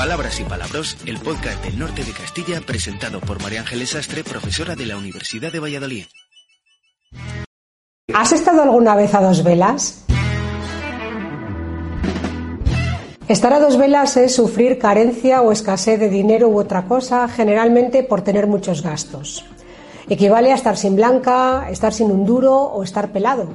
Palabras y Palabros, el podcast del norte de Castilla presentado por María Ángeles Sastre, profesora de la Universidad de Valladolid. ¿Has estado alguna vez a dos velas? Estar a dos velas es sufrir carencia o escasez de dinero u otra cosa, generalmente por tener muchos gastos. Equivale a estar sin blanca, estar sin un duro o estar pelado.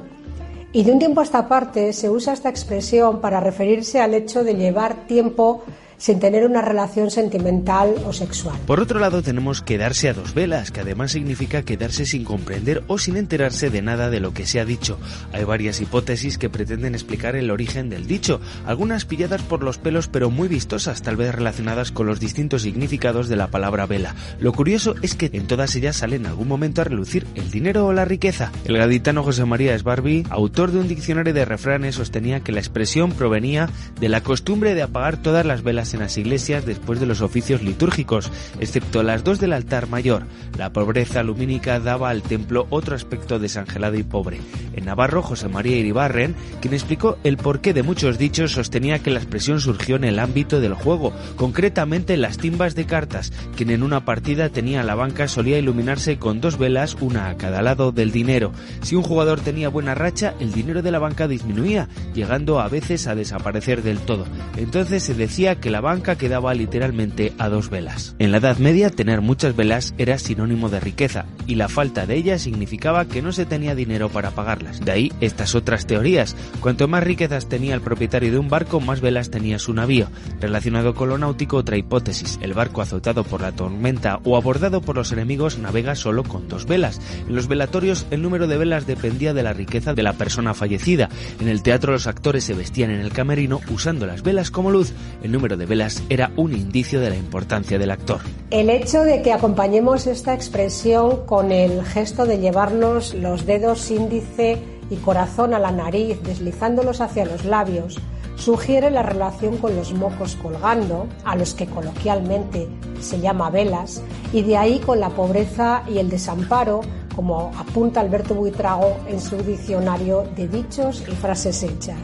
Y de un tiempo a esta parte se usa esta expresión para referirse al hecho de llevar tiempo sin tener una relación sentimental o sexual. Por otro lado, tenemos quedarse a dos velas, que además significa quedarse sin comprender o sin enterarse de nada de lo que se ha dicho. Hay varias hipótesis que pretenden explicar el origen del dicho, algunas pilladas por los pelos pero muy vistosas, tal vez relacionadas con los distintos significados de la palabra vela. Lo curioso es que en todas ellas sale en algún momento a relucir el dinero o la riqueza. El gaditano José María Esbarbi, autor de un diccionario de refranes, sostenía que la expresión provenía de la costumbre de apagar todas las velas en las iglesias después de los oficios litúrgicos, excepto las dos del altar mayor. La pobreza lumínica daba al templo otro aspecto desangelado y pobre. En Navarro, José María Iribarren, quien explicó el porqué de muchos dichos, sostenía que la expresión surgió en el ámbito del juego, concretamente en las timbas de cartas, quien en una partida tenía la banca solía iluminarse con dos velas, una a cada lado del dinero. Si un jugador tenía buena racha, el dinero de la banca disminuía, llegando a veces a desaparecer del todo. Entonces se decía que la banca quedaba literalmente a dos velas. En la Edad Media tener muchas velas era sinónimo de riqueza y la falta de ellas significaba que no se tenía dinero para pagarlas. De ahí estas otras teorías. Cuanto más riquezas tenía el propietario de un barco, más velas tenía su navío. Relacionado con lo náutico, otra hipótesis. El barco azotado por la tormenta o abordado por los enemigos navega solo con dos velas. En los velatorios el número de velas dependía de la riqueza de la persona fallecida. En el teatro los actores se vestían en el camerino usando las velas como luz. El número velas era un indicio de la importancia del actor. El hecho de que acompañemos esta expresión con el gesto de llevarnos los dedos índice y corazón a la nariz, deslizándolos hacia los labios, sugiere la relación con los mocos colgando, a los que coloquialmente se llama velas, y de ahí con la pobreza y el desamparo, como apunta Alberto Buitrago en su diccionario de dichos y frases hechas.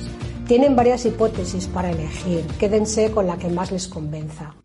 Tienen varias hipótesis para elegir, quédense con la que más les convenza.